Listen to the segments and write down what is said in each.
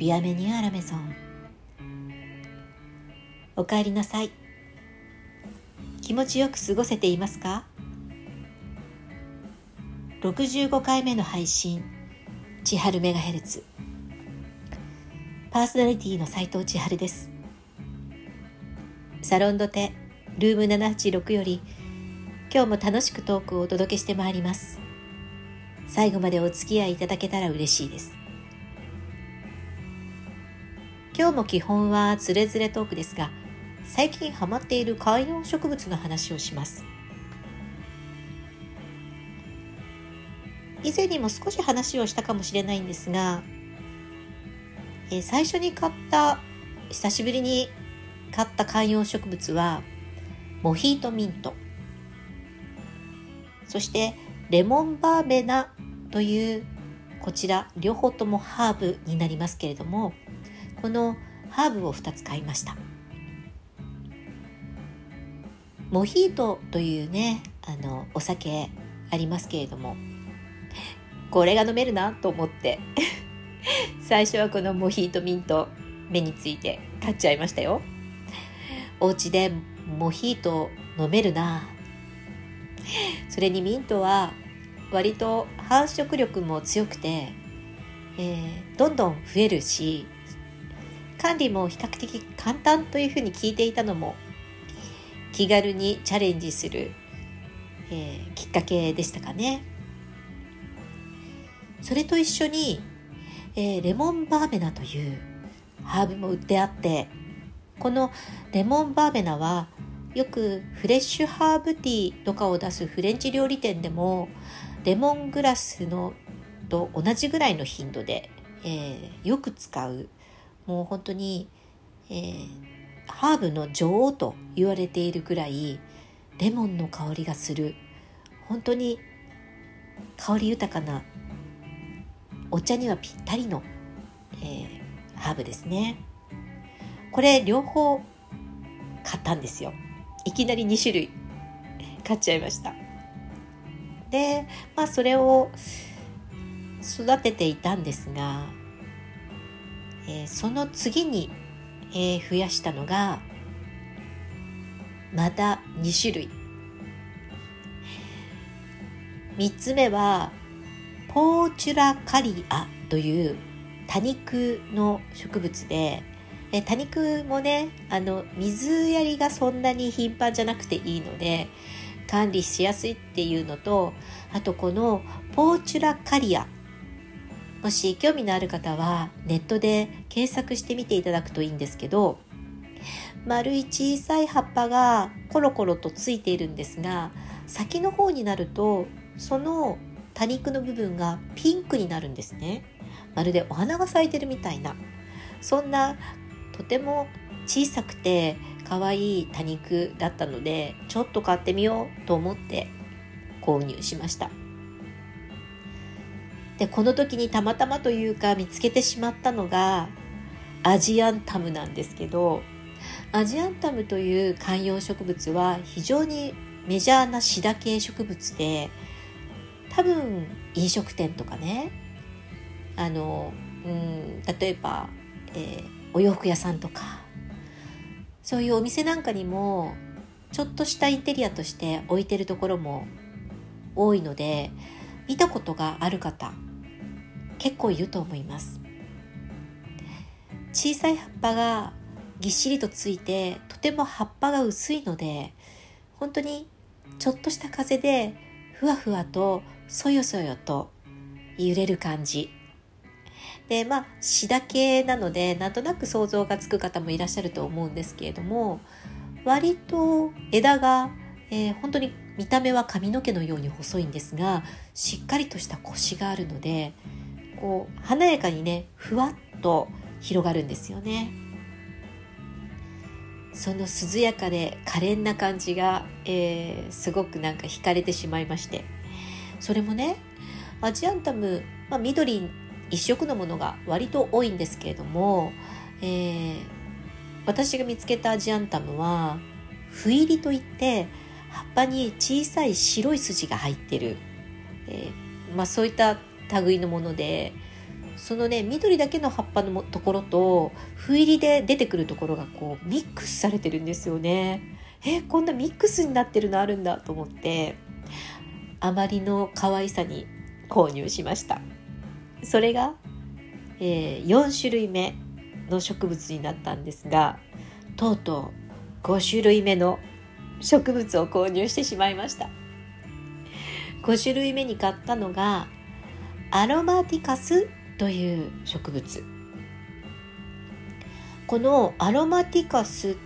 ビアメニューアラメゾン。おかえりなさい。気持ちよく過ごせていますか？65回目の配信千春メガヘルツ。パーソナリティの斉藤千春です。サロンドテルーム786より今日も楽しくトークをお届けしてまいります。最後までお付き合いいただけたら嬉しいです。今日も基本はつれづれトークですが最近ハマっている観葉植物の話をします。以前にも少し話をしたかもしれないんですが、えー、最初に買った久しぶりに買った観葉植物はモヒートミント。そしてレモンバーベナというこちら両方ともハーブになりますけれどもこのハーブを2つ買いました。モヒートというねあのお酒ありますけれどもこれが飲めるなと思って 最初はこのモヒートミント目について買っちゃいましたよ。お家でモヒート飲めるな。それにミントは割と繁殖力も強くて、えー、どんどん増えるし管理も比較的簡単というふうに聞いていたのも気軽にチャレンジする、えー、きっかけでしたかね。それと一緒に、えー、レモンバーベナというハーブも売ってあってこのレモンバーベナはよくフレッシュハーブティーとかを出すフレンチ料理店でもレモングラスのと同じぐらいの頻度で、えー、よく使うもう本当に、えー、ハーブの女王と言われているぐらいレモンの香りがする。本当に香り豊かなお茶にはぴったりの、えー、ハーブですね。これ両方買ったんですよ。いきなり2種類。買っちゃいました。でまあそれを育てていたんですがえー、その次に、えー、増やしたのがまた2種類。3つ目はポーチュラカリアという多肉の植物でえ多肉もねあの水やりがそんなに頻繁じゃなくていいので管理しやすいっていうのとあとこのポーチュラカリアもし興味のある方はネットで検索してみていただくといいんですけど丸い小さい葉っぱがコロコロとついているんですが先の方になるとその多肉の部分がピンクになるんですね。まるでお花が咲いてるみたいな。そんなとても小さくて可愛い多肉だったのでちょっと買ってみようと思って購入しました。でこの時にたまたまというか見つけてしまったのがアジアンタムなんですけどアジアンタムという観葉植物は非常にメジャーなシダ系植物で多分飲食店とかねあの、うん、例えば、えー、お洋服屋さんとかそういうお店なんかにもちょっとしたインテリアとして置いてるところも多いので見たことがある方結構いると思います。小さい葉っぱがぎっしりとついてとても葉っぱが薄いので本当にちょっとした風でふわふわとそよそよと揺れる感じ。でまあシダ系なのでなんとなく想像がつく方もいらっしゃると思うんですけれども割と枝が、えー、本当に見た目は髪の毛のように細いんですがしっかりとしたコシがあるのでこう華やかにねふわっと広がるんですよね。その涼やかで可憐な感じが、えー、すごくなんか惹かれてしまいまして。それもねアジアンタム、まあ、緑一色のものが割と多いんですけれども、えー、私が見つけたアジアンタムは斑入りといって葉っぱに小さい白い筋が入ってる、えー、まあ、そういった類のものでそのね緑だけの葉っぱのところと斑入りで出てくるところがこうミックスされてるんですよね。えこんなミックスになってるのあるんだと思ってあまりの可愛さに購入しましたそれが、えー、4種類目の植物になったんですがとうとう5種類目の植物を購入してしまいました5種類目に買ったのがアロマティカスという植物このアロマティカス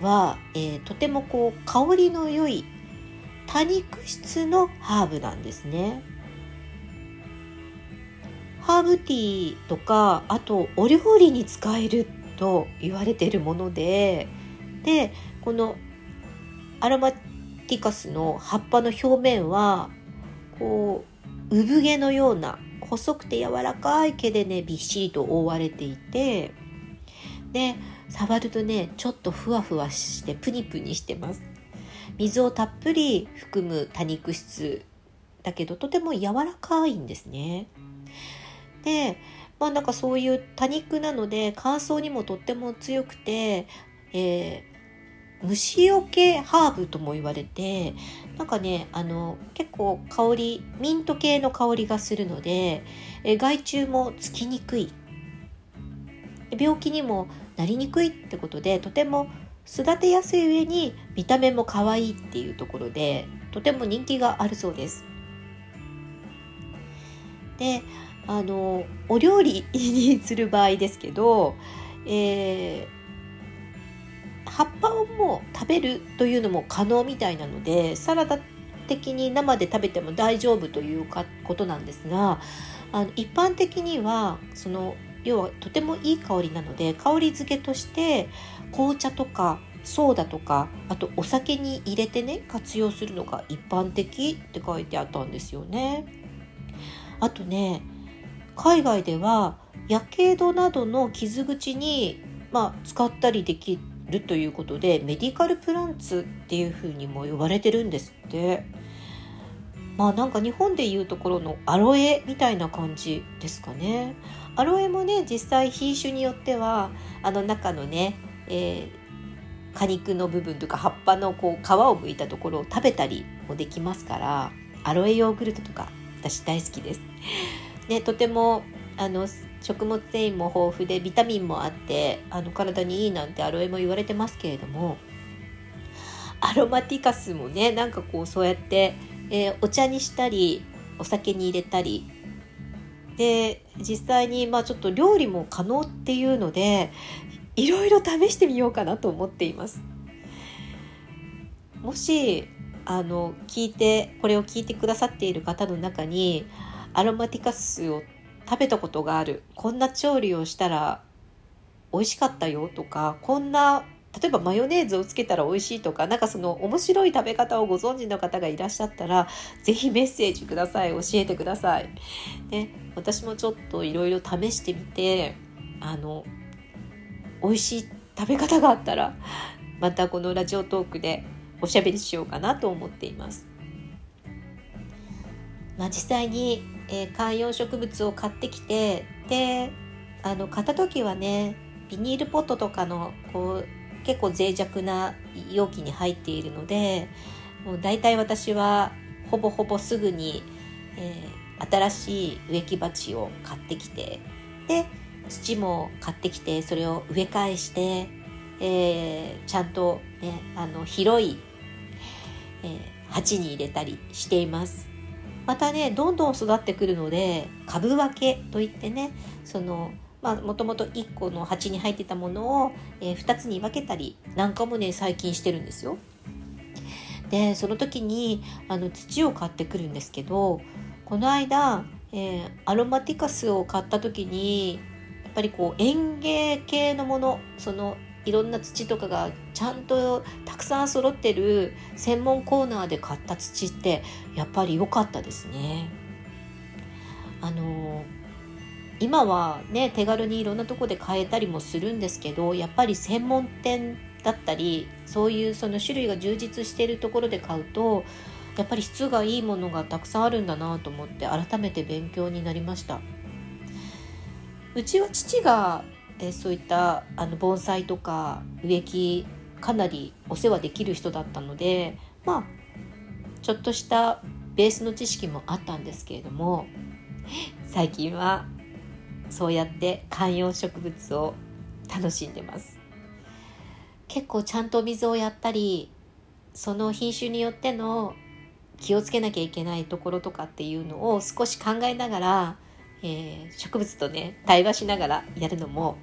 は、えー、とてもこう香りの良い多肉質のハーブなんですね。ハーブティーとかあとお料理に使えると言われているものででこのアロマティカスの葉っぱの表面はこう産毛のような細くて柔らかい毛でねびっしりと覆われていてで触るとねちょっとふわふわしてプニプニしてます水をたっぷり含む多肉質だけどとても柔らかいんですねでまあなんかそういう多肉なので乾燥にもとっても強くて、え、虫よけハーブとも言われてなんかねあの結構香りミント系の香りがするので、え、害虫もつきにくい病気にもなりにくいってことでとても育てやすい上に見た目も可愛いっていうところでとても人気があるそうです。であのお料理にする場合ですけど、えー、葉っぱをもう食べるというのも可能みたいなのでサラダ的に生で食べても大丈夫というかことなんですがあの一般的にはその要はとてもいい香りなので香り付けとして紅茶とかソーダとかあとお酒に入れてね活用するのが一般的って書いてあったんですよね。あとね海外ではやけどなどの傷口に、まあ、使ったりできるということでメディカルプランツっていうふうにも呼ばれてるんですって。まあなんか日本でいうところのアロエみたいな感じですかね。アロエもね実際品種によってはあの中のね、えー、果肉の部分とか葉っぱのこう皮を剥いたところを食べたりもできますからアロエヨーグルトとか私大好きです。ね、とてもあの食物繊維も豊富でビタミンもあってあの体にいいなんてアロエも言われてますけれどもアロマティカスもねなんかこうそうやって、えー、お茶にしたりお酒に入れたりで実際にまあちょっと料理も可能っていうのでいろいろ試してみようかなと思っています。もしあの聞いてこれを聞いてくださっている方の中にアロマティカスを食べたことがあるこんな調理をしたら美味しかったよとかこんな例えばマヨネーズをつけたら美味しいとか何かその面白い食べ方をご存知の方がいらっしゃったら是非メッセージください教えてください。で私もちょっといろいろ試してみてあの美味しい食べ方があったらまたこのラジオトークでおしゃべりしようかなと思っています。まあ、実際に、えー、観葉植物を買ってきてであの買った時はねビニールポットとかのこう結構脆弱な容器に入っているのでもう大体私はほぼほぼすぐに、えー、新しい植木鉢を買ってきてで土も買ってきてそれを植え替えして、えー、ちゃんと、ね、あの広い、えー、鉢に入れたりしています。またねどんどん育ってくるので株分けといってねそのまあ、もともと1個の鉢に入ってたものを、えー、2つに分けたりなんかもね最近してるんですよ。でその時にあの土を買ってくるんですけどこの間、えー、アロマティカスを買った時にやっぱりこう園芸系のものそのいろんな土とかがちゃんとたくさん揃ってる専門コーナーで買った土ってやっぱり良かったですね。あの今はね手軽にいろんなとこで買えたりもするんですけどやっぱり専門店だったりそういうその種類が充実しているところで買うとやっぱり質がいいものがたくさんあるんだなと思って改めて勉強になりましたうちは父が、えそういったあの盆栽とか植木かなりお世話できる人だったのでまあちょっとしたベースの知識もあったんですけれども最近はそうやって観葉植物を楽しんでます。結構ちゃんと水をやったりその品種によっての気をつけなきゃいけないところとかっていうのを少し考えながら、えー、植物とね対話しながらやるのも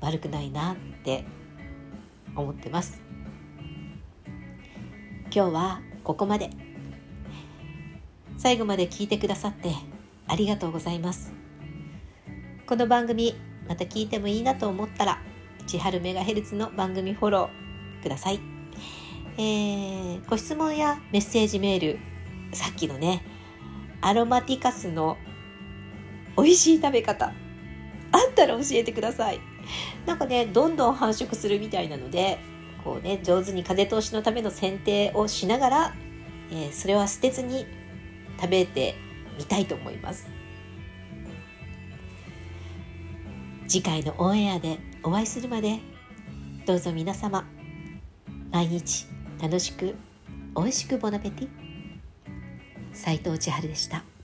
悪くないなって思ってます。今日はここまで。最後まで聞いてくださってありがとうございます。この番組また聞いてもいいなと思ったら千春メガヘルツの番組フォローください、えー、ご質問やメッセージメールさっきのねアロマティカスの美味しい食べ方あったら教えてください。なんかねどんどん繁殖するみたいなのでこうね上手に風通しのための剪定をしながら、えー、それは捨てずに食べてみたいと思います次回のオンエアでお会いするまでどうぞ皆様毎日楽しく美味しくボナペティ斉藤千春でした。